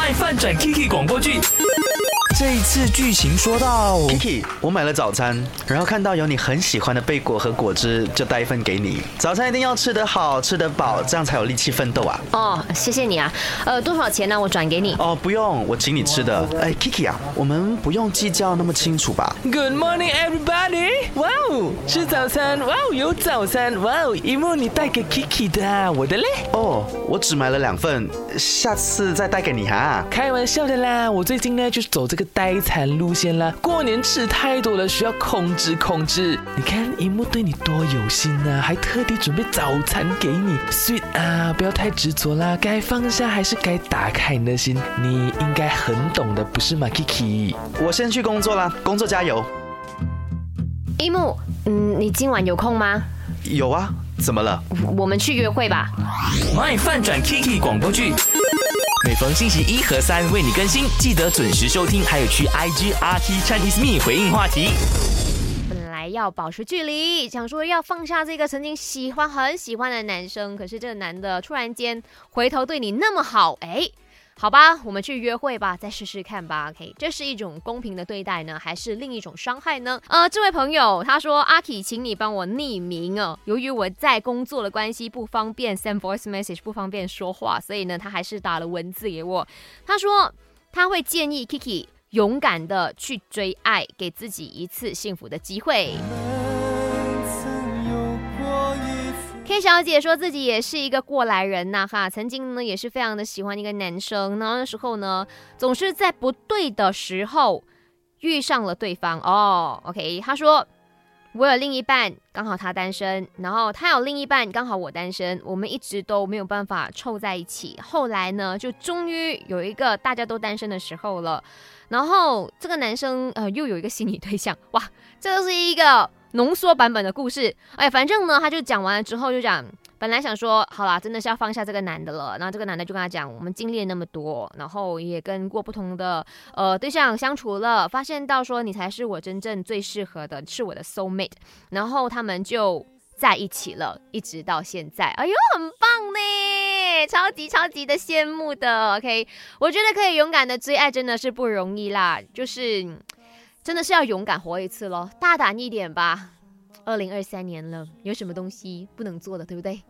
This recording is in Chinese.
爱饭转 Kiki 广播剧。这一次剧情说到 Kiki，我买了早餐，然后看到有你很喜欢的贝果和果汁，就带一份给你。早餐一定要吃得好，吃得饱，这样才有力气奋斗啊！哦，谢谢你啊。呃，多少钱呢？我转给你。哦，不用，我请你吃的。哎，Kiki 啊，我们不用计较那么清楚吧？Good morning, everybody！哇哦，吃早餐！哇哦，有早餐！哇哦，一幕你带给 Kiki 的，我的嘞？哦，我只买了两份，下次再带给你哈。开玩笑的啦，我最近呢就是走这个。呆餐路线啦，过年吃太多了，需要控制控制。你看荧幕对你多有心啊，还特地准备早餐给你。Sweet 啊，不要太执着啦，该放下还是该打开你的心。你应该很懂的，不是吗，Kiki？我先去工作啦，工作加油。一木，嗯，你今晚有空吗？有啊，怎么了？我们去约会吧。卖饭转 Kiki 广播剧。每逢星期一和三为你更新，记得准时收听。还有去 IG RT Chinese Me 回应话题。本来要保持距离，想说要放下这个曾经喜欢很喜欢的男生，可是这个男的突然间回头对你那么好，哎。好吧，我们去约会吧，再试试看吧。OK，这是一种公平的对待呢，还是另一种伤害呢？呃，这位朋友他说：“阿 K，请你帮我匿名哦，由于我在工作的关系不方便 send voice message，不方便说话，所以呢，他还是打了文字给我。他说他会建议 Kiki 勇敢的去追爱，给自己一次幸福的机会。” K 小姐说自己也是一个过来人呐，哈，曾经呢也是非常的喜欢一个男生，然后那时候呢总是在不对的时候遇上了对方哦。OK，他说我有另一半，刚好他单身，然后他有另一半，刚好我单身，我们一直都没有办法凑在一起。后来呢，就终于有一个大家都单身的时候了，然后这个男生呃又有一个心理对象，哇，这是一个。浓缩版本的故事，哎，反正呢，他就讲完了之后就讲，本来想说，好啦，真的是要放下这个男的了。然后这个男的就跟他讲，我们经历了那么多，然后也跟过不同的呃对象相处了，发现到说你才是我真正最适合的，是我的 soul mate。然后他们就在一起了，一直到现在。哎呦，很棒呢，超级超级的羡慕的。OK，我觉得可以勇敢的追爱真的是不容易啦，就是。真的是要勇敢活一次喽，大胆一点吧！二零二三年了，有什么东西不能做的，对不对？